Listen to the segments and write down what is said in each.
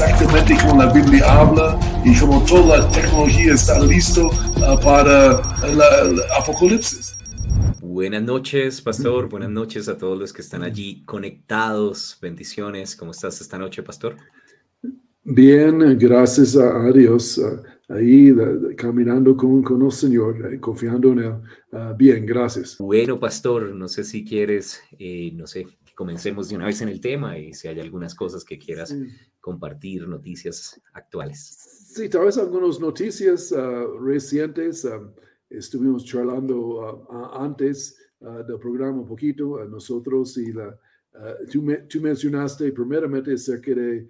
Exactamente como la Biblia habla y como toda la tecnología está listo uh, para el apocalipsis. Buenas noches, pastor. Buenas noches a todos los que están allí conectados. Bendiciones. ¿Cómo estás esta noche, pastor? Bien, gracias a Dios. Uh, ahí caminando con, con, el Señor, eh, confiando en Él. Uh, bien, gracias. Bueno, pastor, no sé si quieres, eh, no sé, que comencemos de una vez en el tema y si hay algunas cosas que quieras compartir noticias actuales. Sí, tal vez algunas noticias uh, recientes. Um, estuvimos charlando uh, antes uh, del programa un poquito, nosotros y la... Tú, tú, mencionaste primeramente acerca de,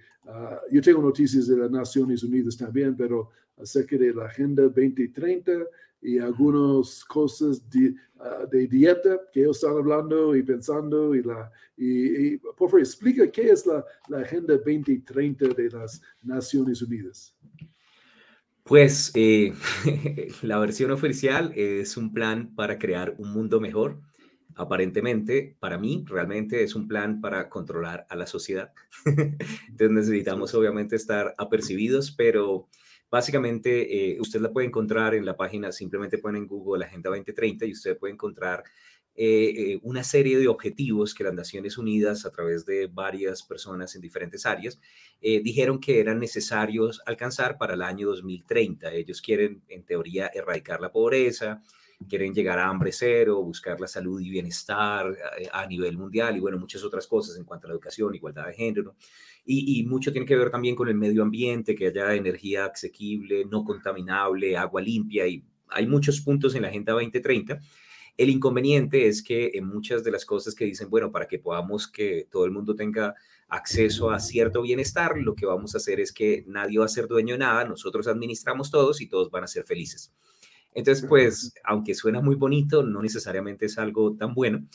yo tengo noticias de las Naciones Unidas también, pero acerca de la Agenda 2030 y algunas cosas de, ah, de, dieta que ellos están hablando y pensando. Y, la, y, por favor, explica qué es la, la, Agenda 2030 de las Naciones Unidas. Pues eh, la versión oficial es un plan para crear un mundo mejor. Aparentemente, para mí, realmente es un plan para controlar a la sociedad. Entonces necesitamos obviamente estar apercibidos, pero Básicamente, eh, usted la puede encontrar en la página, simplemente pone en Google la Agenda 2030 y usted puede encontrar eh, eh, una serie de objetivos que las Naciones Unidas, a través de varias personas en diferentes áreas, dijeron que eran necesarios alcanzar para el año 2030. Ellos quieren, en teoría, erradicar la pobreza, quieren llegar a hambre cero, buscar la salud y bienestar a, a nivel mundial y, bueno, muchas otras cosas en cuanto a la educación, igualdad de género y, mucho tiene que ver también con el medio ambiente, que haya energía asequible, no contaminable, agua limpia y hay muchos puntos en la Agenda 2030. El inconveniente es que en muchas de las cosas que dicen, bueno, para que podamos que todo el mundo tenga acceso a cierto bienestar, lo que vamos a hacer es que nadie va a ser dueño de nada, nosotros administramos todos y todos van a ser felices. Entonces, pues, aunque suena muy bonito, no necesariamente es algo tan bueno.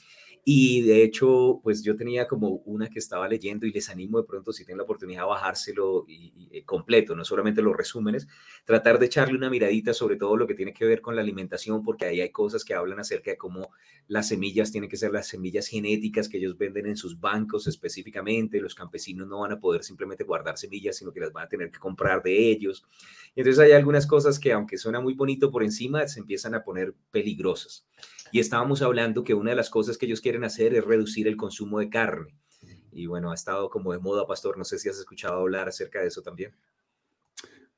Y de hecho, pues yo tenía como una que estaba leyendo y les animo de pronto, si tienen la oportunidad, a bajárselo y, eh, completo, no solamente los resúmenes, tratar de echarle una miradita sobre todo lo que tiene que ver con la alimentación, porque ahí hay cosas que hablan acerca de cómo las semillas tienen que ser las semillas genéticas que ellos venden en sus bancos específicamente, los campesinos no van a poder simplemente guardar semillas, sino que las van a tener que comprar de ellos. Entonces hay algunas cosas que aunque suena muy bonito por encima, se empiezan a poner peligrosas y estábamos hablando que una de las cosas que ellos quieren hacer es reducir el consumo de carne. Y bueno, ha estado como de moda, Pastor. No sé si has escuchado hablar acerca de eso también.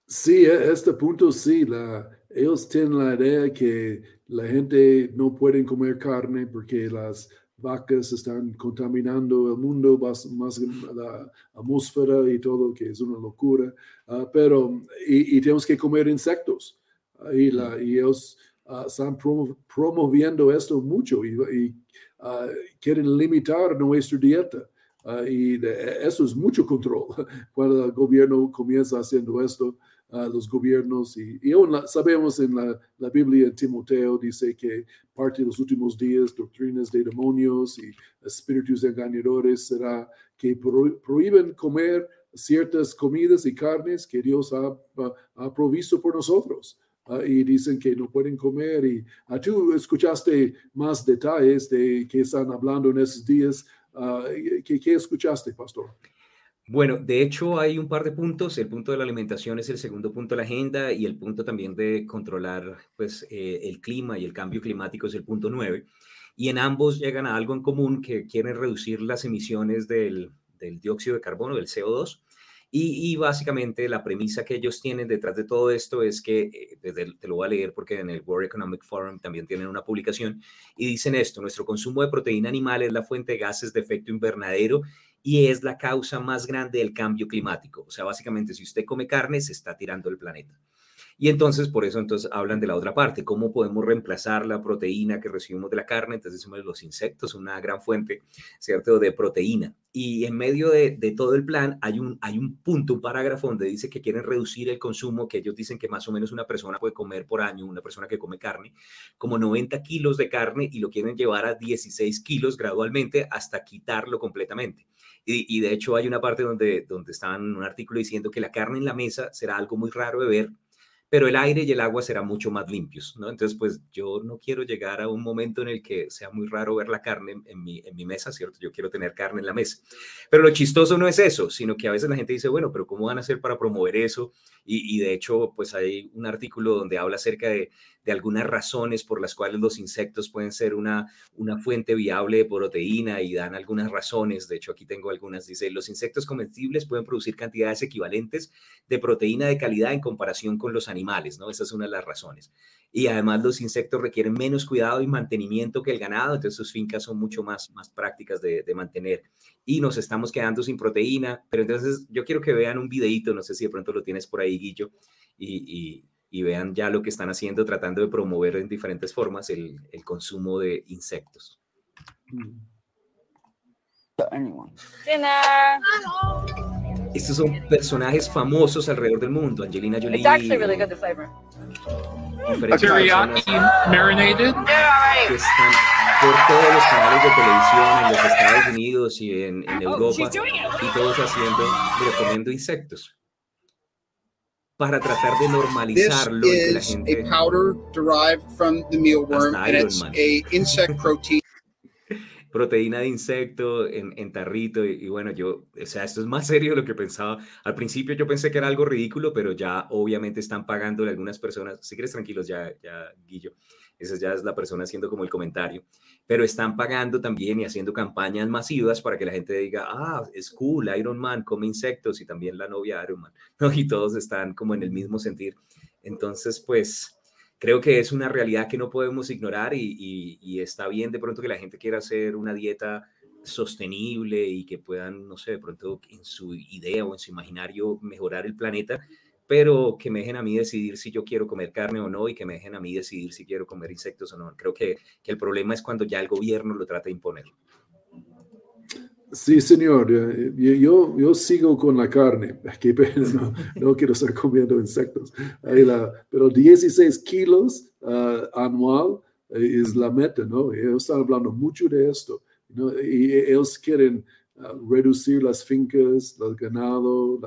Sí, a este punto sí. La, ellos tienen la idea que la gente no puede comer carne porque las vacas están contaminando el mundo, más, más la atmósfera y todo, que es una locura. Ah, pero, y, tenemos que comer insectos. Y, la, y ellos Ah, están promoviendo esto mucho y, ah, quieren limitar nuestra dieta. Ah, y eso es mucho control. Cuando el gobierno comienza haciendo esto, los gobiernos, y, y aún sabemos en la, Biblia, Timoteo, dice que parte de los últimos días, doctrinas de demonios y espíritus engañadores será que prohíben comer ciertas comidas y carnes que Dios ha, ha provisto por nosotros. Ah, y dicen que no pueden comer. Y uh, tú escuchaste más detalles de que están hablando en esos días. Uh, ¿qué, ¿qué, escuchaste, pastor? Bueno, de hecho hay un par de puntos. El punto de la alimentación es el segundo punto de la agenda y el punto también de controlar pues, eh, el clima y el cambio climático es el punto nueve. Y en ambos llegan a algo en común que quieren reducir las emisiones del dióxido de carbono, del CO2, y, básicamente la premisa que ellos tienen detrás de todo esto es que, eh, te lo voy a leer porque en el World Economic Forum también tienen una publicación, y dicen esto, nuestro consumo de proteína animal es la fuente de gases de efecto invernadero y es la causa más grande del cambio climático. O sea, básicamente si usted come carne, se está tirando el planeta. Y entonces, por eso, entonces hablan de la otra parte, cómo podemos reemplazar la proteína que recibimos de la carne. Entonces, decimos los insectos, una gran fuente, ¿cierto?, de proteína. Y en medio de, todo el plan hay un, hay un punto, un parágrafo donde dice que quieren reducir el consumo, que ellos dicen que más o menos una persona puede comer por año, una persona que come carne, como 90 kilos de carne y lo quieren llevar a 16 kilos gradualmente hasta quitarlo completamente. Y, y de hecho hay una parte donde, donde estaban en un artículo diciendo que la carne en la mesa será algo muy raro de ver pero el aire y el agua serán mucho más limpios, ¿no? Entonces, pues yo no quiero llegar a un momento en el que sea muy raro ver la carne en, mi, mesa, ¿cierto? Yo quiero tener carne en la mesa. Pero lo chistoso no es eso, sino que a veces la gente dice, bueno, pero ¿cómo van a hacer para promover eso? Y de hecho, pues hay un artículo donde habla acerca de, de algunas razones por las cuales los insectos pueden ser una, una fuente viable de proteína y dan algunas razones. De hecho, aquí tengo algunas. Dice, los insectos comestibles pueden producir cantidades equivalentes de proteína de calidad en comparación con los animales, ¿no? Esa es una de las razones. Y además los insectos requieren menos cuidado y mantenimiento que el ganado, entonces sus fincas son mucho más, más prácticas de, de mantener. Y nos estamos quedando sin proteína, pero entonces yo quiero que vean un videito, no sé si de pronto lo tienes por ahí, Guillo, y, y y vean ya lo que están haciendo tratando de promover en diferentes formas el, el consumo de insectos. Estos son personajes famosos alrededor del mundo. Angelina Jolie. It's actually really good, the flavor. Teriyaki marinated. Que están por todos los canales de televisión en los Estados Unidos y en, en oh, Europa y todos haciendo, comiendo insectos para tratar de normalizarlo y que la gente a powder derived from the mealworm and it's a insect protein. Proteína de insecto en, en tarrito y, y, bueno, yo, o sea, esto es más serio de lo que pensaba. Al principio yo pensé que era algo ridículo, pero ya obviamente están pagándole algunas personas, si quieres tranquilos ya, ya, Guillo, esa ya es la persona haciendo como el comentario, pero están pagando también y haciendo campañas masivas para que la gente diga, ah, es cool, Iron Man come insectos y también la novia Iron Man, y todos están como en el mismo sentir. Entonces, pues creo que es una realidad que no podemos ignorar y, y está bien de pronto que la gente quiera hacer una dieta sostenible y que puedan, no sé, de pronto en su idea o en su imaginario mejorar el planeta, pero que me dejen a mí decidir si yo quiero comer carne o no y que me dejen a mí decidir si quiero comer insectos o no. Creo que, que el problema es cuando ya el gobierno lo trata de imponer. Sí, señor. Yo, yo sigo con la carne. no, no quiero estar comiendo insectos. La, pero 16 kilos uh, anual eh, es la meta, ¿no? Ellos están hablando mucho de esto. ¿no? Y ellos quieren reducir las fincas, el ganado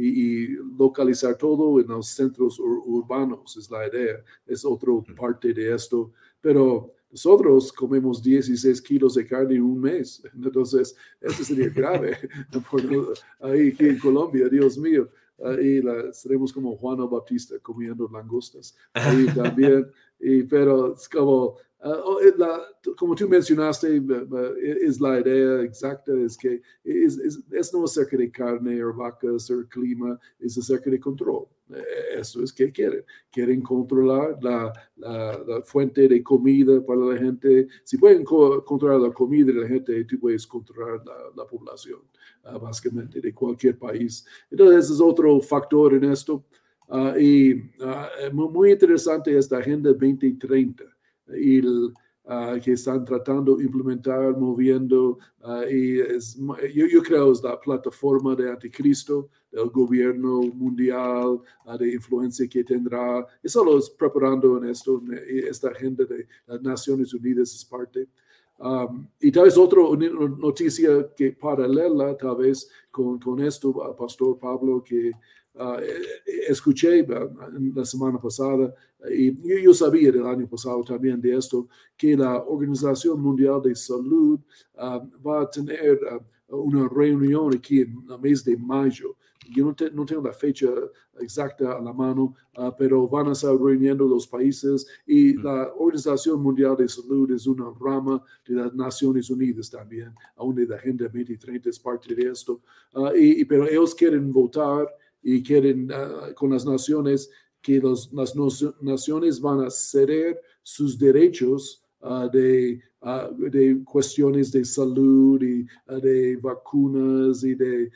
y, localizar todo en los centros urbanos, es la idea, es otra parte de esto. Pero nosotros comemos 16 kilos de carne en un mes, entonces eso sería grave ahí en Colombia, Dios mío. Ahí la, seremos como Juan Bautista comiendo langostas. Ahí también, y, pero es como Uh, la, como tú mencionaste, es la idea exacta, es que es, es, es, no acerca de carne o vacas o clima, es acerca de control. Eso es que quieren. Quieren controlar la, la, la fuente de comida para la gente. Si pueden co controlar la comida de la gente, tú puedes controlar la, población, uh, básicamente, de cualquier país. Entonces, ese es otro factor en esto. Uh, y muy interesante esta Agenda 2030 y uh, que están tratando de implementar, moviendo, uh, y es, yo, yo, creo es la plataforma de anticristo del gobierno mundial, uh, de influencia que tendrá, y solo es preparando en esto, esta agenda de las Naciones Unidas es parte. Um, y tal vez otra noticia que paralela, tal vez con, con esto, Pastor Pablo, que Uh, escuché la semana pasada y yo sabía del año pasado también de esto, que la Organización Mundial de Salud uh, va a tener uh, una reunión aquí en el mes de mayo. Yo no, te, no tengo la fecha exacta a la mano, pero van a estar reuniendo los países y la Organización Mundial de Salud es una rama de las Naciones Unidas también, aún de la Agenda 2030 es parte de esto. y, pero ellos quieren votar y quieren uh, con las naciones que los, las naciones van a ceder sus derechos de, de, cuestiones de salud y de vacunas y de,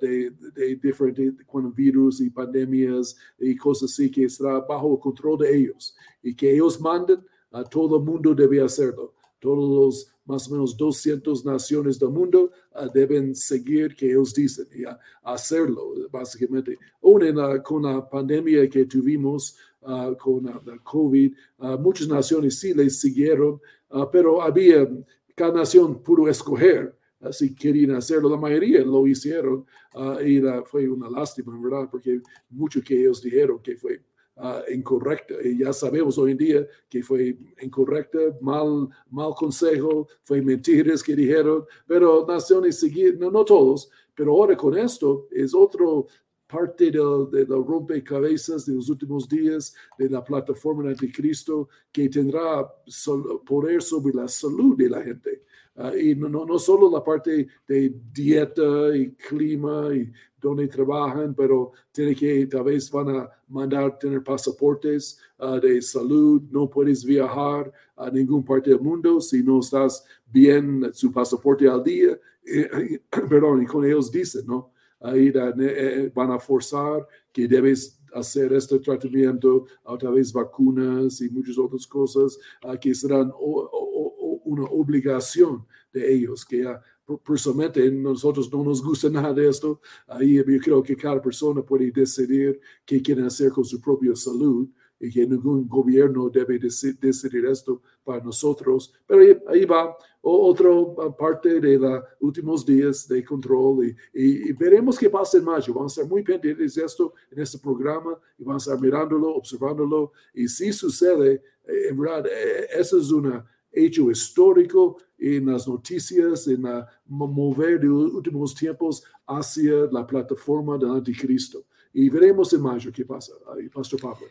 de, de, diferentes virus y pandemias y cosas así que estará bajo el control de ellos y que ellos manden, a todo el mundo debe hacerlo. Todos los más o menos 200 naciones del mundo uh, deben seguir que ellos dicen y hacerlo, básicamente. Aún con la pandemia que tuvimos uh, con la COVID, muchas naciones sí les siguieron, pero había, cada nación pudo escoger si querían hacerlo. La mayoría lo hicieron y fue una lástima, ¿verdad? Porque mucho que ellos dijeron que fue uh, incorrecta. Y ya sabemos hoy en día que fue incorrecta, mal, mal consejo, fue mentiras que dijeron, pero naciones seguir, no, no todos, pero ahora con esto es otro parte de, de la rompecabezas de los últimos días de la plataforma anticristo que tendrá poder sobre la salud de la gente. Uh, y no, no, no, solo la parte de dieta y clima y donde trabajan, pero tiene que, tal vez van a mandar tener pasaportes uh, de salud, no puedes viajar a ninguna parte del mundo si no estás bien su pasaporte al día, eh, perdón, y con ellos dicen, ¿no? Ahí eh, van a forzar que debes hacer este tratamiento, a través vacunas y muchas otras cosas uh, que serán una obligación de ellos, que ya personalmente nosotros no nos gusta nada de esto. Ahí yo creo que cada persona puede decidir qué quiere hacer con su propia salud y que ningún gobierno debe decidir esto para nosotros. Pero ahí, va otra parte de los últimos días de control y, veremos qué pasa en mayo. Vamos a estar muy pendientes de esto en este programa y vamos a estar mirándolo, observándolo. Y si sucede, eh, en verdad, eh, eso es una hecho histórico en las noticias, en mover de los últimos tiempos hacia la plataforma del anticristo. Y veremos en mayo qué pasa. Pastor Pablo.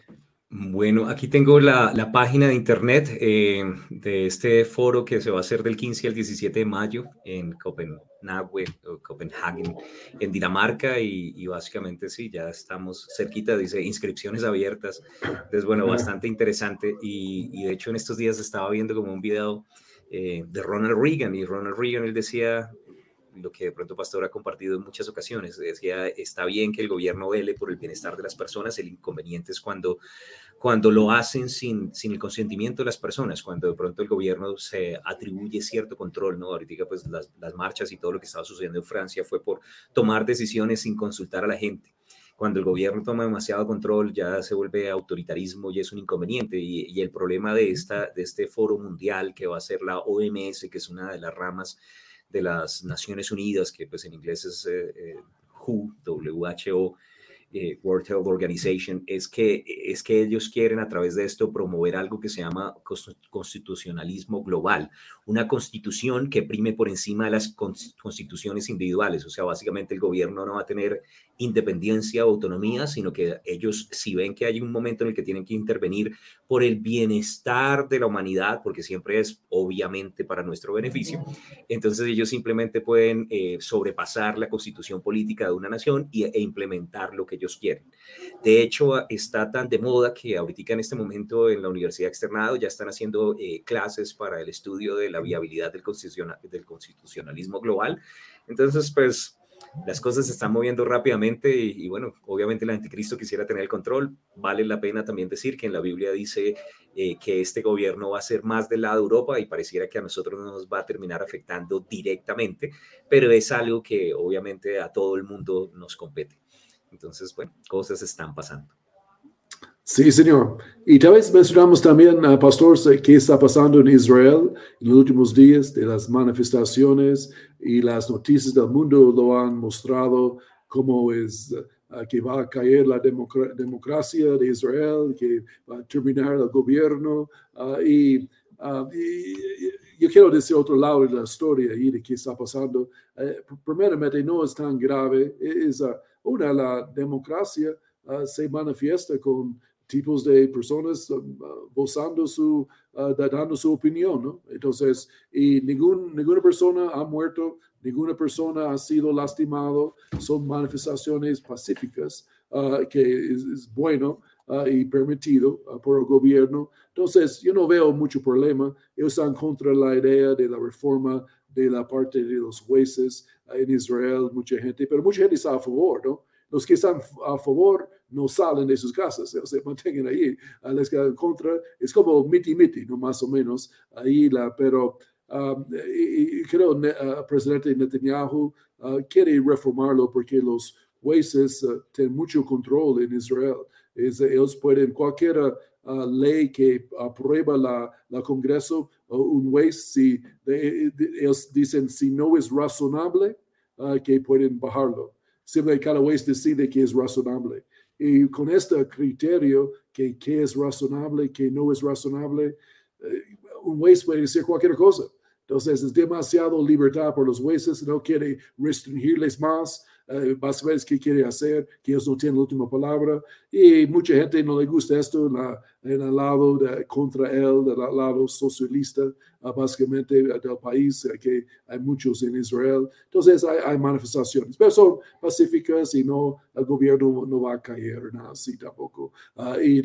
Bueno, aquí tengo la, la página de internet eh, de este foro que se va a hacer del 15 al 17 de mayo en Copenhague, Copenhagen, en Dinamarca, y, y, básicamente sí, ya estamos cerquita, dice inscripciones abiertas. Entonces, bueno, bastante interesante. Y, y de hecho, en estos días estaba viendo como un video eh, de Ronald Reagan, y Ronald Reagan, él decía, lo que de pronto Pastor ha compartido en muchas ocasiones. Decía, está bien que el gobierno vele por el bienestar de las personas, el inconveniente es cuando, cuando lo hacen sin, sin el consentimiento de las personas, cuando de pronto el gobierno se atribuye cierto control, ¿no? Ahorita pues las, las marchas y todo lo que estaba sucediendo en Francia fue por tomar decisiones sin consultar a la gente cuando el gobierno toma demasiado control ya se vuelve autoritarismo y es un inconveniente. Y, y, el problema de, esta, de este foro mundial que va a ser la OMS, que es una de las ramas de las Naciones Unidas, que pues en inglés es eh, eh, WHO, eh, World Health Organization, es que, es que ellos quieren a través de esto promover algo que se llama constitucionalismo global, una constitución que prime por encima de las constituciones individuales. O sea, básicamente el gobierno no va a tener independencia o autonomía, sino que ellos si ven que hay un momento en el que tienen que intervenir por el bienestar de la humanidad, porque siempre es obviamente para nuestro beneficio, entonces ellos simplemente pueden eh, sobrepasar la constitución política de una nación y, e implementar lo que ellos quieren. De hecho, está tan de moda que ahorita en este momento en la Universidad Externado ya están haciendo eh, clases para el estudio de la viabilidad del, del constitucionalismo global. Entonces, pues las cosas se están moviendo rápidamente y, bueno, obviamente el anticristo quisiera tener el control. Vale la pena también decir que en la Biblia dice eh, que este gobierno va a ser más del lado de Europa y pareciera que a nosotros no nos va a terminar afectando directamente, pero es algo que obviamente a todo el mundo nos compete. Entonces, bueno, cosas están pasando. Sí, señor. Y tal vez mencionamos también, uh, Pastor, qué está pasando en Israel en los últimos días de las manifestaciones y las noticias del mundo lo han mostrado cómo es uh, que va a caer la democracia de Israel, que va a terminar el gobierno. Uh, y, yo quiero decir otro lado de la historia y de qué está pasando. Eh, primeramente, no es tan grave. Es una, la democracia se manifiesta con tipos de personas uh, su, uh, dando su opinión, ¿no? Entonces, y ningún, ninguna persona ha muerto, ninguna persona ha sido lastimado, son manifestaciones pacíficas, uh, que es, bueno, ah, y permitido por el gobierno. Entonces, yo no veo mucho problema. Ellos están contra la idea de la reforma de la parte de los jueces en Israel, mucha gente, pero mucha gente está a favor, ¿no? Los que están a favor no salen de sus casas, se mantienen ahí. A los que están en contra, es como miti miti, ¿no? Más o menos, ahí la, pero Um, y, creo que el presidente Netanyahu uh, quiere reformarlo porque los jueces uh, tienen mucho control en Israel. ellos pueden, cualquier uh, ley que aprueba la, la Congreso, un juez, si ellos dicen si no es razonable, que pueden bajarlo. Siempre cada juez decide que es razonable. Y con este criterio, que, que es razonable, que no es razonable, eh, un juez puede decir cualquier cosa. Entonces es demasiado libertad por los jueces, no quiere restringirles más, vas a ver qué quiere hacer, que ellos no tienen la última palabra. Y mucha gente no le gusta esto en, el lado de, contra él, del lado socialista, uh, básicamente del país, uh, que hay muchos en Israel. Entonces hay, manifestaciones, pero son pacíficas y no, el gobierno no va a caer, nada así tampoco. Uh, y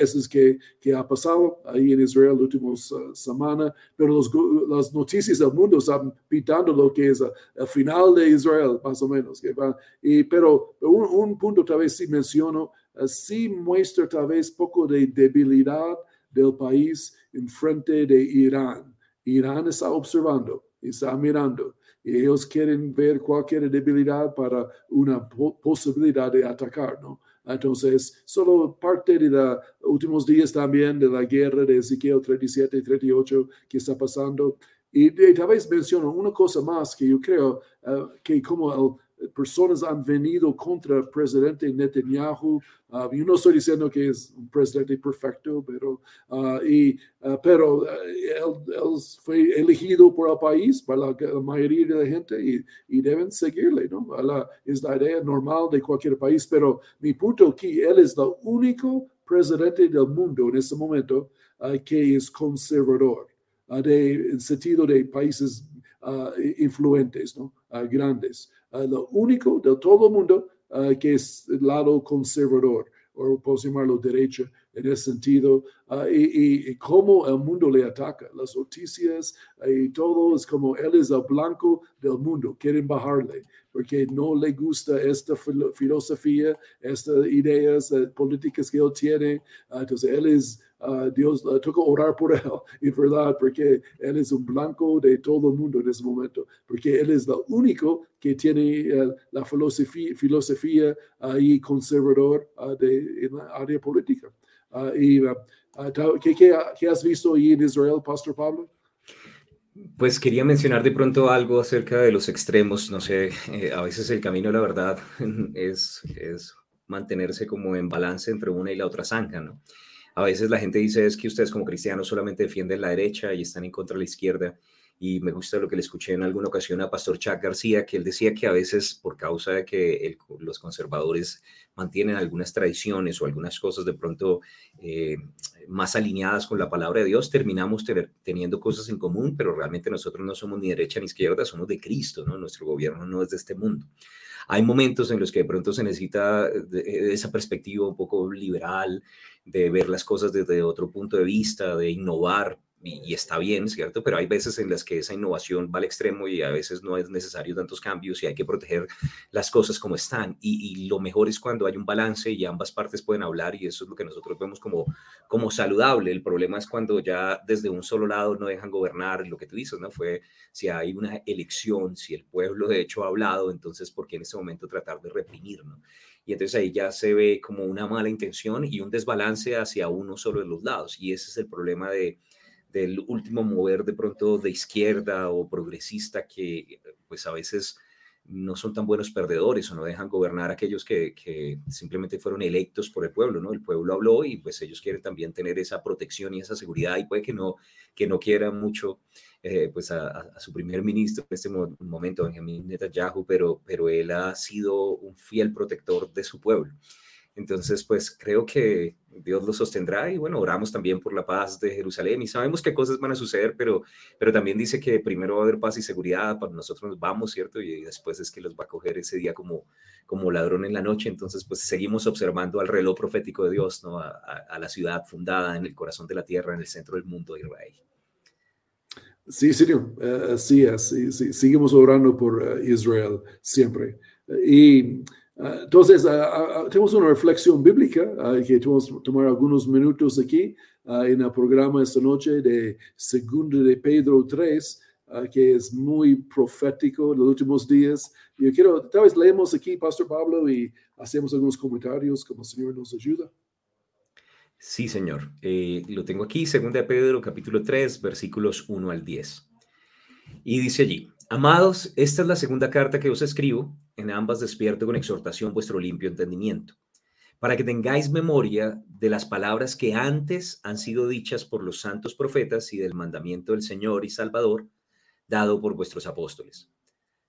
eso es que, que ha pasado ahí en Israel las últimas semanas, pero los, las noticias del mundo están pintando lo que es el final de Israel, más o menos. Y, pero un, un punto tal vez sí menciono, sí muestra tal vez poco de debilidad del país en frente de Irán. Irán está observando, está mirando. Y ellos quieren ver cualquier debilidad para una posibilidad de atacar, ¿no? Entonces, solo parte de los últimos días también de la guerra de Ezequiel 37 y 38 que está pasando. Y, tal vez menciono una cosa más que yo creo eh, que como el personas han venido contra el presidente Netanyahu. Uh, yo no estoy diciendo que es un presidente perfecto, pero, uh, y, uh, pero él, fue elegido por el país, para la, mayoría de la gente, y, y deben seguirle. ¿no? La, es la idea normal de cualquier país, pero mi punto aquí, él es el único presidente del mundo en este momento que es conservador, de, en sentido de países influentes, ¿no? grandes lo único de todo el mundo que es el lado conservador, o podemos llamarlo derecha en ese sentido, y, cómo el mundo le ataca, las noticias y todo es como él es el blanco del mundo, quieren bajarle, porque no le gusta esta filosofía, estas ideas políticas que él tiene, entonces él es Uh, Dios uh, toca orar por él, en verdad, porque él es un blanco de todo el mundo en ese momento, porque él es el único que tiene uh, la filosofía, filosofía conservador de, en la área política. y, ¿qué, qué, qué has visto ahí en Israel, Pastor Pablo? Pues quería mencionar de pronto algo acerca de los extremos. No sé, eh, a veces el camino, la verdad, es, es mantenerse como en balance entre una y la otra zanja, ¿no? A veces la gente dice es que ustedes como cristianos solamente defienden la derecha y están en contra de la izquierda. Y me gusta lo que le escuché en alguna ocasión a Pastor Chuck García, que él decía que a veces por causa de que los conservadores mantienen algunas tradiciones o algunas cosas de pronto eh, más alineadas con la palabra de Dios, terminamos teniendo cosas en común, pero realmente nosotros no somos ni derecha ni izquierda, somos de Cristo, ¿no? Nuestro gobierno no es de este mundo. Hay momentos en los que de pronto se necesita esa perspectiva un poco liberal, de ver las cosas desde otro punto de vista, de innovar, y, está bien, ¿cierto? Pero hay veces en las que esa innovación va al extremo y a veces no es necesario tantos cambios y hay que proteger las cosas como están. Y, lo mejor es cuando hay un balance y ambas partes pueden hablar y eso es lo que nosotros vemos como, como saludable. El problema es cuando ya desde un solo lado no dejan gobernar, lo que tú dices, ¿no? Fue si hay una elección, si el pueblo de hecho ha hablado, entonces ¿por qué en ese momento tratar de reprimir, ¿no? y entonces ahí ya se ve como una mala intención y un desbalance hacia uno solo de los lados y ese es el problema de, del último mover de pronto de izquierda o progresista que pues a veces no son tan buenos perdedores o no dejan gobernar a aquellos que, simplemente fueron electos por el pueblo, ¿no? El pueblo habló y pues ellos quieren también tener esa protección y esa seguridad y puede que no, que no quieran mucho eh, pues a, su primer ministro en este momento, Benjamin Netanyahu, pero, pero él ha sido un fiel protector de su pueblo. Entonces, pues creo que Dios lo sostendrá y bueno, oramos también por la paz de Jerusalén y sabemos qué cosas van a suceder, pero, pero también dice que primero va a haber paz y seguridad, para nosotros nos vamos, ¿cierto? Y después es que los va a coger ese día como, como ladrón en la noche. Entonces, pues seguimos observando al reloj profético de Dios, ¿no? A, la ciudad fundada en el corazón de la tierra, en el centro del mundo, Israel. Sí, señor, uh, sí, sí, sí, seguimos orando por uh, Israel siempre. Y Ah, entonces, tenemos una reflexión bíblica que vamos a tomar algunos minutos aquí en el programa esta noche de Segundo de Pedro 3, que es muy profético en los últimos días. Yo quiero, tal vez leemos aquí, Pastor Pablo, y hacemos algunos comentarios como el Señor nos ayuda. Sí, Señor. Eh, lo tengo aquí, Segunda de Pedro, capítulo 3, versículos 1 al 10. Y dice allí, Amados, esta es la segunda carta que os escribo, en ambas despierto con exhortación vuestro limpio entendimiento, para que tengáis memoria de las palabras que antes han sido dichas por los santos profetas y del mandamiento del Señor y Salvador, dado por vuestros apóstoles.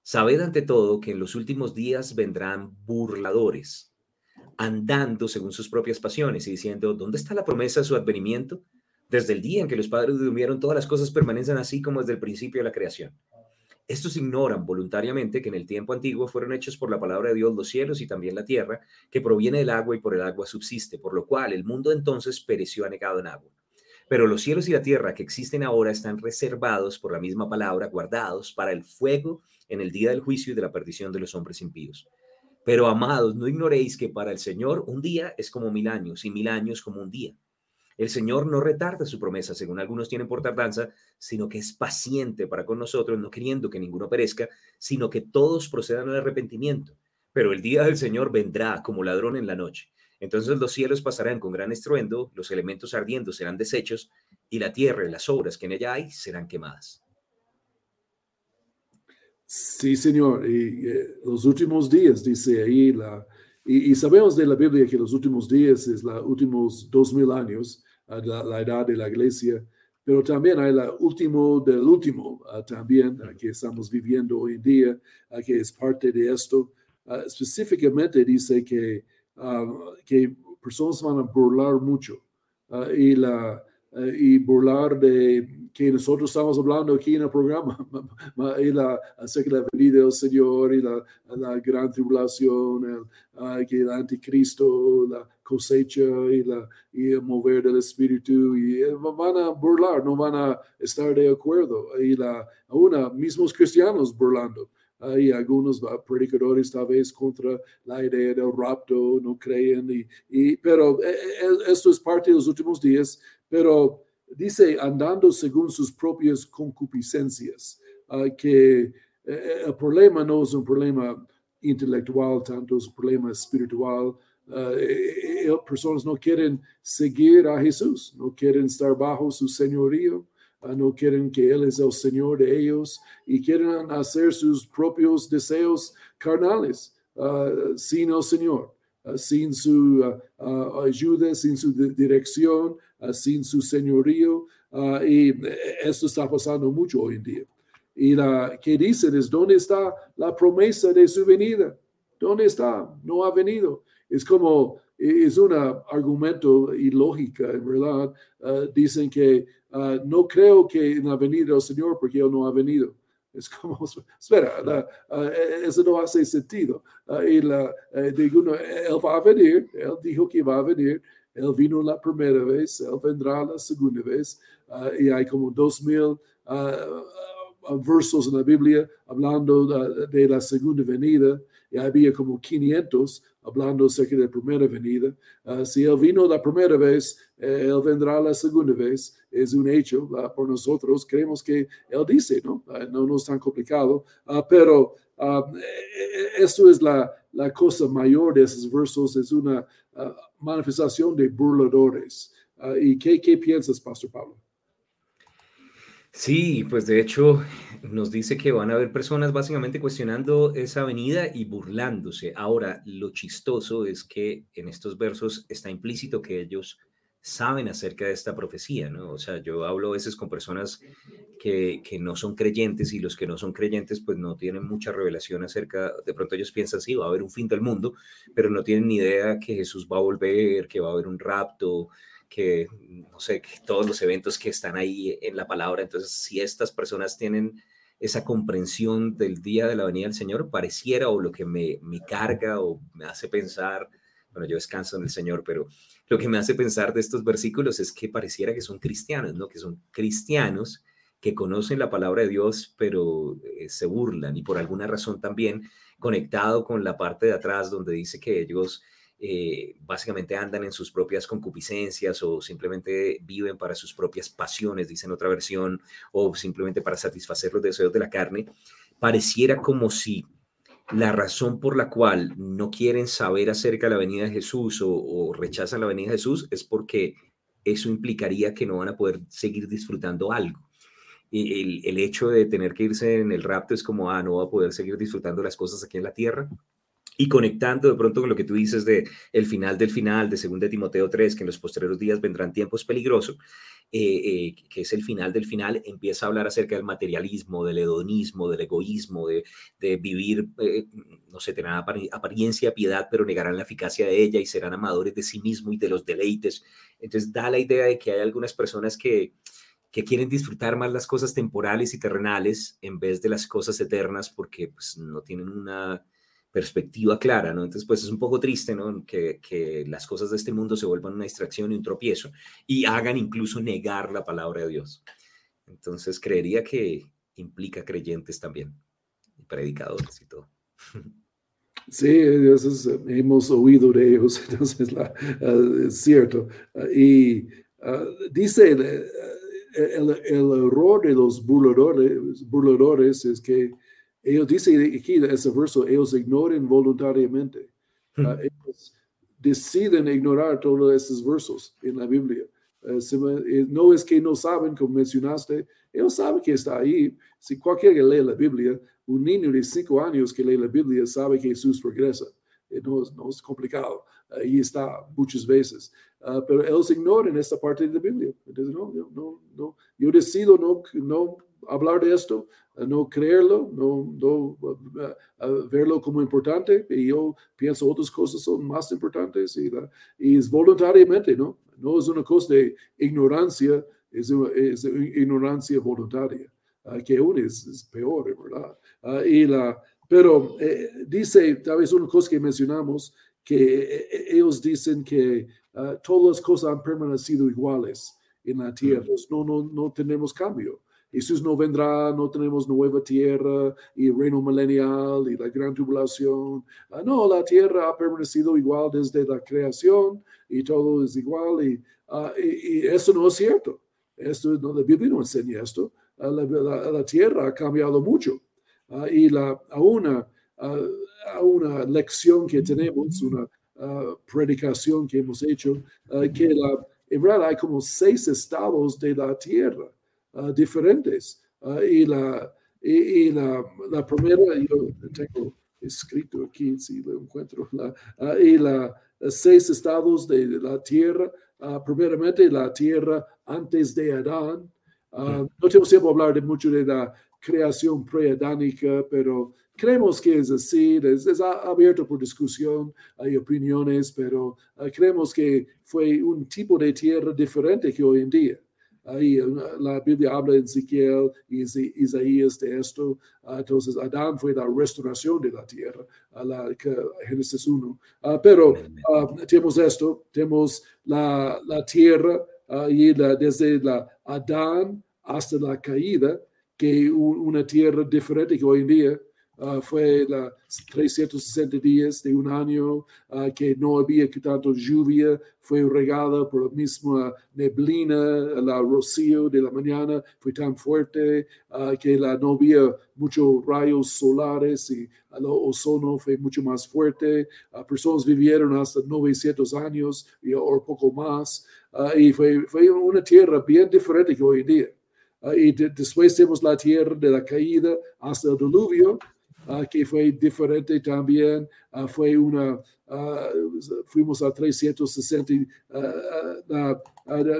Sabed ante todo que en los últimos días vendrán burladores, andando según sus propias pasiones y diciendo, ¿dónde está la promesa de su advenimiento? Desde el día en que los padres durmieron, todas las cosas permanecen así como desde el principio de la creación. Estos ignoran voluntariamente que en el tiempo antiguo fueron hechos por la palabra de Dios los cielos y también la tierra, que proviene del agua y por el agua subsiste, por lo cual el mundo entonces pereció anegado en agua. Pero los cielos y la tierra que existen ahora están reservados por la misma palabra, guardados para el fuego en el día del juicio y de la perdición de los hombres impíos. Pero amados, no ignoréis que para el Señor un día es como mil años y mil años como un día. El Señor no retarda su promesa, según algunos tienen por tardanza, sino que es paciente para con nosotros, no queriendo que ninguno perezca, sino que todos procedan al arrepentimiento. Pero el día del Señor vendrá como ladrón en la noche. Entonces los cielos pasarán con gran estruendo, los elementos ardiendo serán deshechos, y la tierra y las obras que en ella hay serán quemadas. Sí, Señor. Y eh, los últimos días, dice ahí, la, y, y, sabemos de la Biblia que los últimos días es los últimos dos mil años la, edad de la iglesia, pero también hay la último del último ah, también ah, que estamos viviendo hoy en día, ah, que es parte de esto. específicamente dice que, que personas van a burlar mucho y la, eh, y burlar de que nosotros estamos hablando aquí en el programa, y la, acerca de la venida del Señor y la, la gran tribulación, el, el anticristo, la cosecha y, la, y el mover del Espíritu, y eh, van a burlar, no van a estar de acuerdo. Y la, aún mismos cristianos burlando. Hay algunos predicadores tal vez contra la idea del rapto, no creen, y, y, pero eh, esto es parte de los últimos días pero dice andando según sus propias concupiscencias, ah, que eh, el problema no es un problema intelectual, tanto es un problema espiritual. Uh, personas no quieren seguir a Jesús, no quieren estar bajo su señorío, no quieren que Él es el Señor de ellos y quieren hacer sus propios deseos carnales uh, sin el Señor. Uh, sin su uh, ayuda, sin su dirección, sin su señorío. y esto está pasando mucho hoy en día. Y la que dicen es, ¿dónde está la promesa de su venida? ¿Dónde está? No ha venido. Es como, es un argumento ilógico, en verdad. dicen que no creo que en la venida del Señor porque Él no ha venido. Es como, espera, e, eso no hace sentido. y la, eh, digo, él va a venir, él dijo que va a venir, él vino la primera vez, él vendrá la segunda vez, y hay como dos mil versos en la Biblia hablando de, la segunda venida, y había como 500 hablando acerca de la primera venida. si él vino la primera vez, eh, él vendrá la segunda vez es un hecho por nosotros. Creemos que Él dice, ¿no? Ah, no, no es tan complicado, pero uh, esto es la, la, cosa mayor de esos versos, es una manifestación de burladores. ¿Y qué, qué piensas, Pastor Pablo? Sí, pues de hecho nos dice que van a haber personas básicamente cuestionando esa venida y burlándose. Ahora, lo chistoso es que en estos versos está implícito que ellos saben acerca de esta profecía, ¿no? O sea, yo hablo a veces con personas que, que, no son creyentes y los que no son creyentes pues no tienen mucha revelación acerca, de pronto ellos piensan, sí, va a haber un fin del mundo, pero no tienen ni idea que Jesús va a volver, que va a haber un rapto, que no sé, que todos los eventos que están ahí en la palabra. Entonces, si estas personas tienen esa comprensión del día de la venida del Señor, pareciera o lo que me, me carga o me hace pensar, bueno, yo descanso en el Señor, pero lo que me hace pensar de estos versículos es que pareciera que son cristianos, ¿no? Que son cristianos que conocen la palabra de Dios, pero eh, se burlan y por alguna razón también conectado con la parte de atrás donde dice que ellos eh, básicamente andan en sus propias concupiscencias o simplemente viven para sus propias pasiones, dice en otra versión, o simplemente para satisfacer los deseos de la carne, pareciera como si la razón por la cual no quieren saber acerca de la venida de Jesús o, rechazan la venida de Jesús es porque eso implicaría que no van a poder seguir disfrutando algo. El, el, hecho de tener que irse en el rapto es como, ah, no va a poder seguir disfrutando las cosas aquí en la tierra y conectando de pronto con lo que tú dices de el final del final de 2 Timoteo 3, que en los posteriores días vendrán tiempos peligrosos, eh, eh, que es el final del final, empieza a hablar acerca del materialismo, del hedonismo, del egoísmo, de, de vivir, eh, no sé, tener apariencia, piedad, pero negarán la eficacia de ella y serán amadores de sí mismo y de los deleites. Entonces da la idea de que hay algunas personas que, que quieren disfrutar más las cosas temporales y terrenales en vez de las cosas eternas porque pues, no tienen una perspectiva clara, ¿no? Entonces, pues es un poco triste, ¿no? Que, que, las cosas de este mundo se vuelvan una distracción y un tropiezo y hagan incluso negar la palabra de Dios. Entonces, creería que implica creyentes también, predicadores y todo. Sí, hemos oído de ellos, entonces la, uh, es cierto. Uh, y uh, dice, el, el, el, error de los burladores, burladores es que ellos dicen aquí ese verso, ellos ignoren voluntariamente. Hmm. Ah, ellos deciden ignorar todos estos versos en la Biblia. Eh, no es que no saben, como mencionaste, ellos saben que está ahí. Si cualquiera que lee la Biblia, un niño de cinco años que lee la Biblia sabe que Jesús regresa. Eh, no, no es complicado. Ahí está muchas veces. Ah, pero ellos ignoran esta parte de la Biblia. Entonces, no, no, no, yo decido no, no hablar de esto, no creerlo, no, no verlo como importante, y yo pienso otras cosas son más importantes y, y, es voluntariamente, ¿no? No es una cosa de ignorancia, es, es ignorancia voluntaria, que aún es, peor, ¿verdad? Y la, pero eh, dice, tal vez una cosa que mencionamos, que eh, eh, ellos dicen que todas las cosas han permanecido iguales en la tierra, no, no, no tenemos cambio. Jesús no vendrá, no tenemos nueva tierra y reino milenial y la gran tribulación. Ah, no, la tierra ha permanecido igual desde la creación y todo es igual y, uh, y, eso no es cierto. Esto, no, la Biblia no enseña esto. Uh, la, la, tierra ha cambiado mucho y la, a, una, a una lección que tenemos, una predicación que hemos hecho, que la, en realidad hay como seis estados de la tierra. Ah, diferentes. Ah, y la, y, la, la, primera, yo tengo escrito aquí, si lo encuentro, la, ah, y la, seis estados de, la tierra, primeramente la tierra antes de Adán. no tengo tiempo hablar de mucho de la creación preadánica, pero creemos que es así, es, es, abierto por discusión, hay opiniones, pero creemos que fue un tipo de tierra diferente que hoy en día. Ahí la Biblia habla en Ezequiel y Isaías de esto. Ah, entonces, Adán fue la restauración de la tierra, la Génesis 1. Ah, pero ah, tenemos esto, tenemos la, la tierra y la, desde la Adán hasta la caída, que una tierra diferente que hoy en día Ah, fue la 360 días de un año uh, que no había tanto lluvia, fue regada por la misma neblina, la rocío de la mañana fue tan fuerte uh, que la, no había muchos rayos solares y el ozono fue mucho más fuerte. personas vivieron hasta 900 años y, o poco más y fue, fue una tierra bien diferente que hoy en día. y después tenemos la tierra de la caída hasta el diluvio, Ah, que fue diferente también. Uh, fue una, uh, fuimos a 360,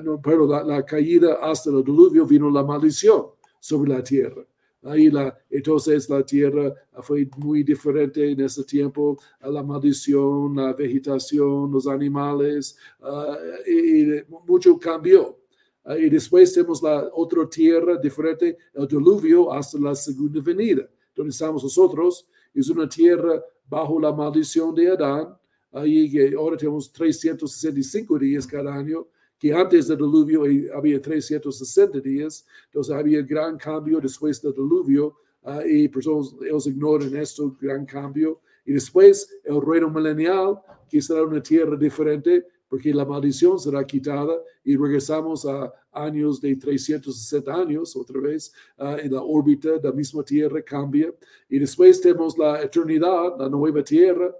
no, pero la, la, caída hasta el diluvio vino la maldición. sobre la tierra. Ahí la, entonces la tierra fue muy diferente en ese tiempo, la maldición, la vegetación, los animales, ah, y, mucho cambió. Ah, y después tenemos la otra tierra diferente, el diluvio hasta la segunda venida, donde estamos nosotros. Es una tierra bajo la maldición de Adán. Ahí ahora tenemos 365 días cada año que antes del diluvio había 360 días, entonces había gran cambio después del diluvio ah, y personas ellos ignoran esto, gran cambio. Y después el reino milenial, que será una tierra diferente, porque la maldición será quitada y regresamos a años de 360 años otra vez ah, en la órbita de la misma tierra cambia. Y después tenemos la eternidad, la nueva tierra,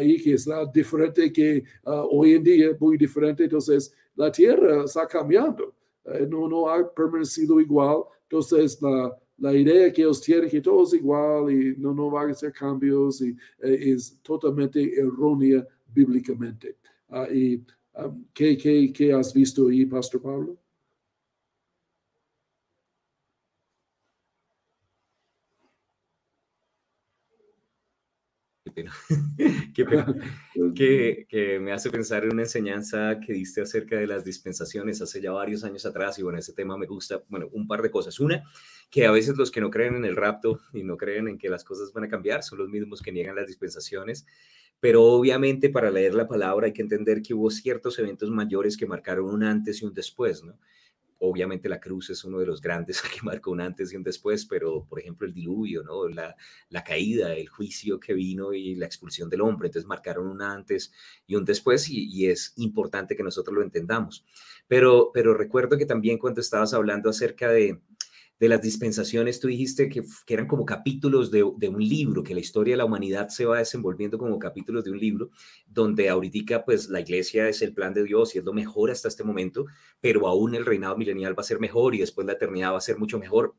y que será diferente que ah, hoy en día, muy diferente. Entonces, la tierra está cambiando, eh, no, no ha permanecido igual. Entonces, la, la idea que ellos tienen que todo es igual y no, no van a hacer cambios y, eh, es totalmente errónea bíblicamente. Ah, y, um, ¿qué, qué, qué has visto ahí, Pastor Pablo? que, que, me hace pensar en una enseñanza que diste acerca de las dispensaciones hace ya varios años atrás y bueno, ese tema me gusta, bueno, un par de cosas. Una, que a veces los que no creen en el rapto y no creen en que las cosas van a cambiar son los mismos que niegan las dispensaciones, pero obviamente para leer la palabra hay que entender que hubo ciertos eventos mayores que marcaron un antes y un después, ¿no? Obviamente la cruz es uno de los grandes que marcó un antes y un después, pero por ejemplo el diluvio, ¿no? La, la caída, el juicio que vino y la expulsión del hombre, entonces marcaron un antes y un después y, es importante que nosotros lo entendamos. Pero, pero recuerdo que también cuando estabas hablando acerca de, de las dispensaciones, tú dijiste que, eran como capítulos de, un libro, que la historia de la humanidad se va desenvolviendo como capítulos de un libro, donde ahorita pues la iglesia es el plan de Dios y es lo mejor hasta este momento, pero aún el reinado milenial va a ser mejor y después la eternidad va a ser mucho mejor.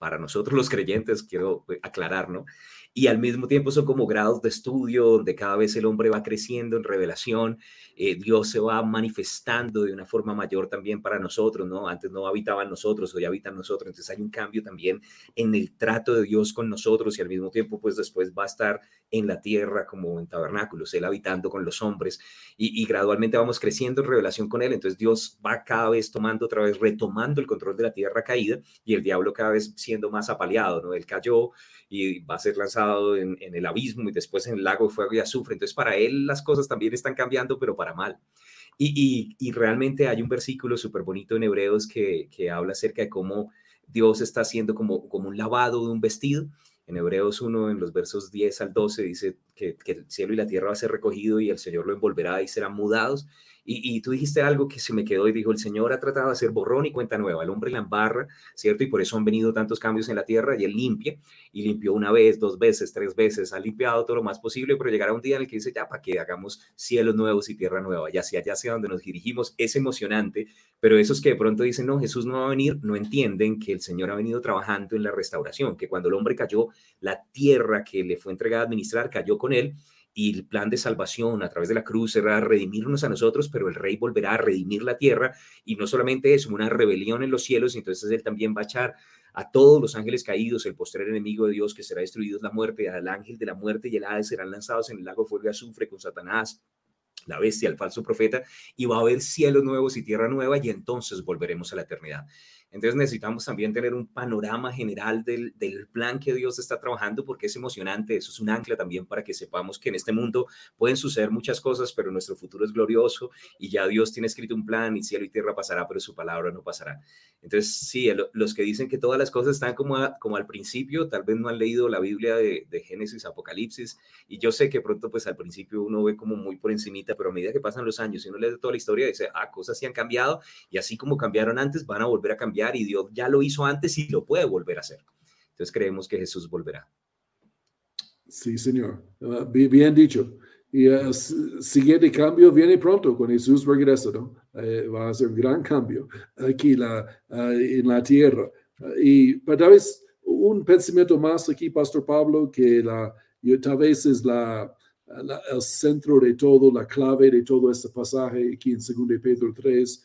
Para nosotros los creyentes, quiero pues, aclarar, ¿no? y al mismo tiempo son como grados de estudio donde cada vez el hombre va creciendo en revelación, eh, Dios se va manifestando de una forma mayor también para nosotros, ¿no? Antes no habitaban nosotros, hoy habitan nosotros, entonces hay un cambio también en el trato de Dios con nosotros y al mismo tiempo pues después va a estar en la tierra como en tabernáculos, Él habitando con los hombres y, gradualmente vamos creciendo en revelación con Él, entonces Dios va cada vez tomando otra vez, retomando el control de la tierra caída y el diablo cada vez más apaleado, ¿no? Él cayó y va a ser lanzado en, el abismo y después en el lago de fuego y azufre. Entonces, para él las cosas también están cambiando, pero para mal. Y, y, realmente hay un versículo súper bonito en Hebreos que, que, habla acerca de cómo Dios está haciendo como, como un lavado de un vestido. En Hebreos 1, en los versos 10 al 12, dice que, el cielo y la tierra va a ser recogido y el Señor lo envolverá y serán mudados. Y, tú dijiste algo que se me quedó y dijo, el Señor ha tratado de hacer borrón y cuenta nueva, el hombre la embarra, ¿cierto? Y por eso han venido tantos cambios en la tierra y él limpia, y limpió una vez, dos veces, tres veces, ha limpiado todo lo más posible, pero llegará un día en el que dice, ya, para que hagamos cielos nuevos y tierra nueva, y hacia allá hacia donde nos dirigimos, es emocionante, pero esos que de pronto dicen, no, Jesús no va a venir, no entienden que el Señor ha venido trabajando en la restauración, que cuando el hombre cayó, la tierra que le fue entregada a administrar cayó con él, y el plan de salvación a través de la cruz será redimirnos a nosotros, pero el rey volverá a redimir la tierra y no solamente es una rebelión en los cielos, entonces él también va a echar a todos los ángeles caídos, el postrer enemigo de Dios que será destruido es la muerte, al ángel de la muerte y el Hades serán lanzados en el lago fuego y azufre con Satanás, la bestia, el falso profeta, y va a haber cielos nuevos y tierra nueva y entonces volveremos a la eternidad. Entonces necesitamos también tener un panorama general del, plan que Dios está trabajando porque es emocionante, eso es un ancla también para que sepamos que en este mundo pueden suceder muchas cosas, pero nuestro futuro es glorioso y ya Dios tiene escrito un plan y cielo y tierra pasará, pero su palabra no pasará. Entonces, sí, los que dicen que todas las cosas están como, como al principio, tal vez no han leído la Biblia de, de, Génesis, Apocalipsis, y yo sé que pronto, pues al principio uno ve como muy por encimita, pero a medida que pasan los años y uno lee toda la historia, dice, ah, cosas sí han cambiado, y así como cambiaron antes, van a volver a cambiar y Dios ya lo hizo antes y lo puede volver a hacer. Entonces creemos que Jesús volverá. Sí, Señor. Ah, bien dicho. Y el siguiente cambio viene pronto con Jesús regresa, ¿no? Eh, va a ser un gran cambio aquí la, ah, en la tierra. y tal vez un pensamiento más aquí, Pastor Pablo, que la, tal vez es la, el centro de todo, la clave de todo este pasaje aquí en 2 Pedro 3,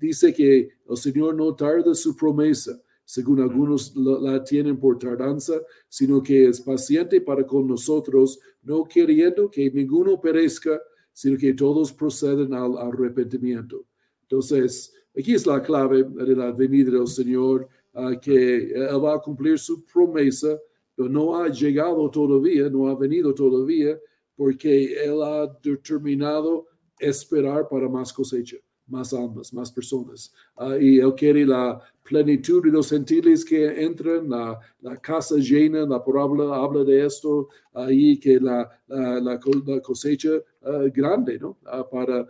dice que el Señor no tarda su promesa, según algunos la, tienen por tardanza, sino que es paciente para con nosotros, no queriendo que ninguno perezca, sino que todos proceden al arrepentimiento. Entonces, aquí es la clave de la venida del Señor, ah, que Él va a cumplir su promesa, pero no ha llegado todavía, no ha venido todavía, porque Él ha determinado esperar para más cosecha más almas, más personas. Ah, y Él quiere la plenitud de los gentiles que entran, la, la casa llena, la parábola habla de esto, ahí que la, la, cosecha ah, grande, ¿no? Ah, para,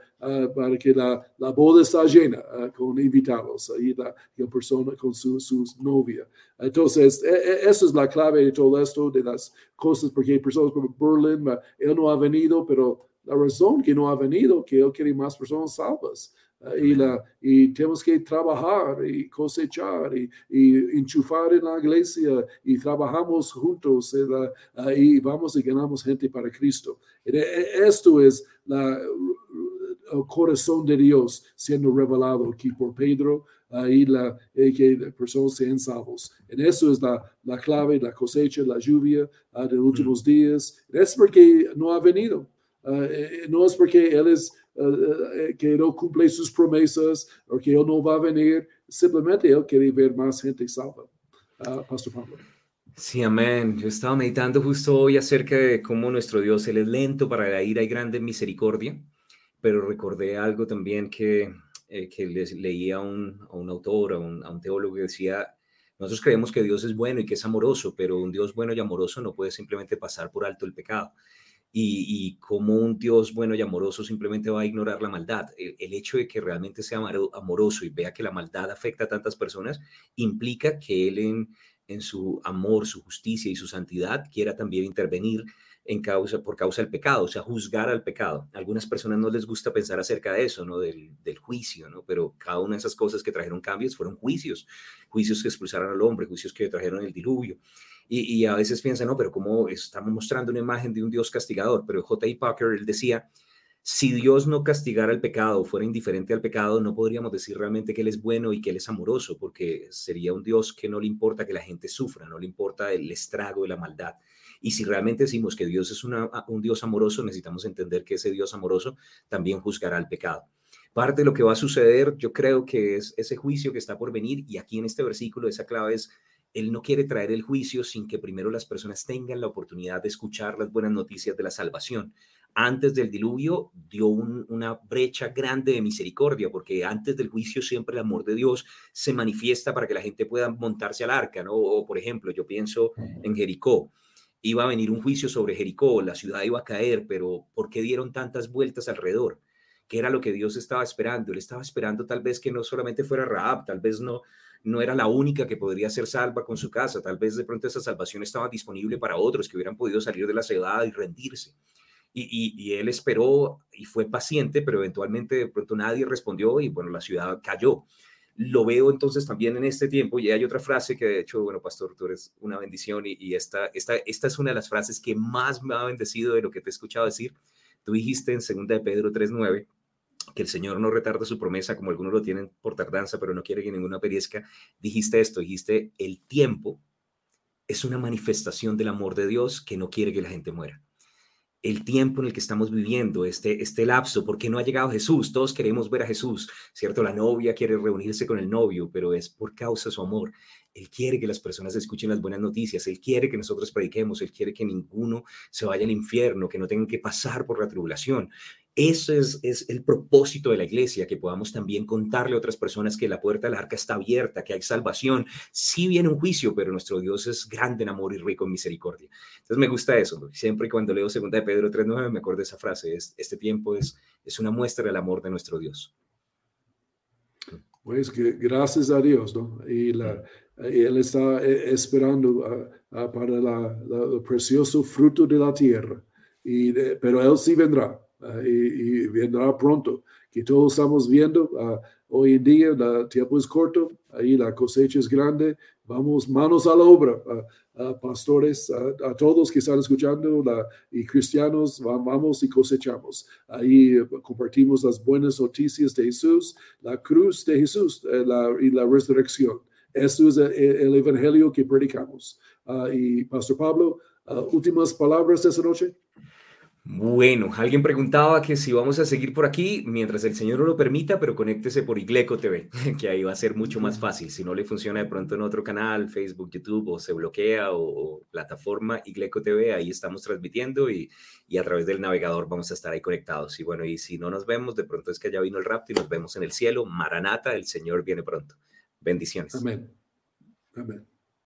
para que la, la boda está llena con invitados, ahí la, persona con su, su novia. Entonces, e, e, esa es la clave de todo esto, de las cosas, porque personas como Berlin, él no ha venido, pero la razón que no ha venido, que él quiere más personas salvas y, la, y tenemos que trabajar y cosechar y, y, enchufar en la iglesia y trabajamos juntos y vamos y ganamos gente para Cristo. E, e, esto es la, el corazón de Dios siendo revelado aquí por Pedro y la, eh, que las personas sean salvos. En eso es la, la clave, la cosecha, la lluvia de los últimos días. Es porque no ha venido. Ah, eh, eh, no es porque Él es eh, eh, que no cumple sus promesas o que Él no va a venir, simplemente Él quiere ver más gente salva. Uh, Pastor Pablo. Sí, amén. Yo estaba meditando justo hoy acerca de cómo nuestro Dios, Él es lento para la ira y grande misericordia, pero recordé algo también que, eh, que les leía a un, a un autor, a un, a un teólogo que decía, nosotros creemos que Dios es bueno y que es amoroso, pero un Dios bueno y amoroso no puede simplemente pasar por alto el pecado y, como un Dios bueno y amoroso simplemente va a ignorar la maldad. El, hecho de que realmente sea amoroso y vea que la maldad afecta a tantas personas implica que Él en, en su amor, su justicia y su santidad quiera también intervenir en causa, por causa del pecado, o sea, juzgar al pecado. A algunas personas no les gusta pensar acerca de eso, ¿no? Del, del, juicio, ¿no? Pero cada una de esas cosas que trajeron cambios fueron juicios, juicios que expulsaron al hombre, juicios que trajeron el diluvio. Y, a veces piensan, no, pero ¿cómo estamos mostrando una imagen de un Dios castigador? Pero J.I. Parker, él decía, si Dios no castigara el pecado, fuera indiferente al pecado, no podríamos decir realmente que Él es bueno y que Él es amoroso, porque sería un Dios que no le importa que la gente sufra, no le importa el estrago de la maldad. Y si realmente decimos que Dios es un Dios amoroso, necesitamos entender que ese Dios amoroso también juzgará el pecado. Parte de lo que va a suceder, yo creo que es ese juicio que está por venir, y aquí en este versículo esa clave es él no quiere traer el juicio sin que primero las personas tengan la oportunidad de escuchar las buenas noticias de la salvación. Antes del diluvio dio una brecha grande de misericordia, porque antes del juicio siempre el amor de Dios se manifiesta para que la gente pueda montarse al arca, ¿no? O, por ejemplo, yo pienso en Jericó. Iba a venir un juicio sobre Jericó, la ciudad iba a caer, pero ¿por qué dieron tantas vueltas alrededor? ¿Qué era lo que Dios estaba esperando? Él estaba esperando tal vez que no solamente fuera Raab, tal vez no, no era la única que podría ser salva con su casa. Tal vez de pronto esa salvación estaba disponible para otros que hubieran podido salir de la ciudad y rendirse. Y, él esperó y fue paciente, pero eventualmente de pronto nadie respondió y bueno, la ciudad cayó. Lo veo entonces también en este tiempo y hay otra frase que de hecho, bueno, pastor, tú eres una bendición y, y esta, esta, esta es una de las frases que más me ha bendecido de lo que te he escuchado decir. Tú dijiste en 2 de Pedro 3.9, que el Señor no retarda su promesa, como algunos lo tienen por tardanza, pero no quiere que ninguna perezca, dijiste esto, dijiste, el tiempo es una manifestación del amor de Dios que no quiere que la gente muera. El tiempo en el que estamos viviendo, este, este lapso, porque no ha llegado Jesús, todos queremos ver a Jesús, ¿cierto? La novia quiere reunirse con el novio, pero es por causa de su amor. Él quiere que las personas escuchen las buenas noticias, Él quiere que nosotros prediquemos, Él quiere que ninguno se vaya al infierno, que no tengan que pasar por la tribulación. Ese es, es, el propósito de la iglesia, que podamos también contarle a otras personas que la puerta del arca está abierta, que hay salvación. Sí viene un juicio, pero nuestro Dios es grande en amor y rico en misericordia. Entonces me gusta eso. Siempre cuando leo segunda de Pedro 3.9 me acuerdo de esa frase. Es, este tiempo es, es una muestra del amor de nuestro Dios. Pues que gracias a Dios, ¿no? Y, Él está eh, esperando para la, el precioso fruto de la tierra. Y pero Él sí vendrá Ah, y, vendrá pronto, que todos estamos viendo. Uh, hoy en día el tiempo es corto, ahí la cosecha es grande, vamos manos a la obra, uh, pastores, a todos que están escuchando y cristianos, vamos y cosechamos. Ahí compartimos las buenas noticias de Jesús, la cruz de Jesús eh, la, y la resurrección. Esto es el, evangelio que predicamos. Ah, y Pastor Pablo, ah, últimas palabras de esta noche. Bueno, alguien preguntaba que si vamos a seguir por aquí mientras el Señor lo permita, pero conéctese por Igleco TV, que ahí va a ser mucho más fácil. Si no le funciona de pronto en otro canal, Facebook, YouTube, o se bloquea, o, plataforma Igleco TV, ahí estamos transmitiendo y, y, a través del navegador vamos a estar ahí conectados. Y bueno, y si no nos vemos, de pronto es que ya vino el rapto y nos vemos en el cielo. Maranata, el Señor viene pronto. Bendiciones. Amén. Amén.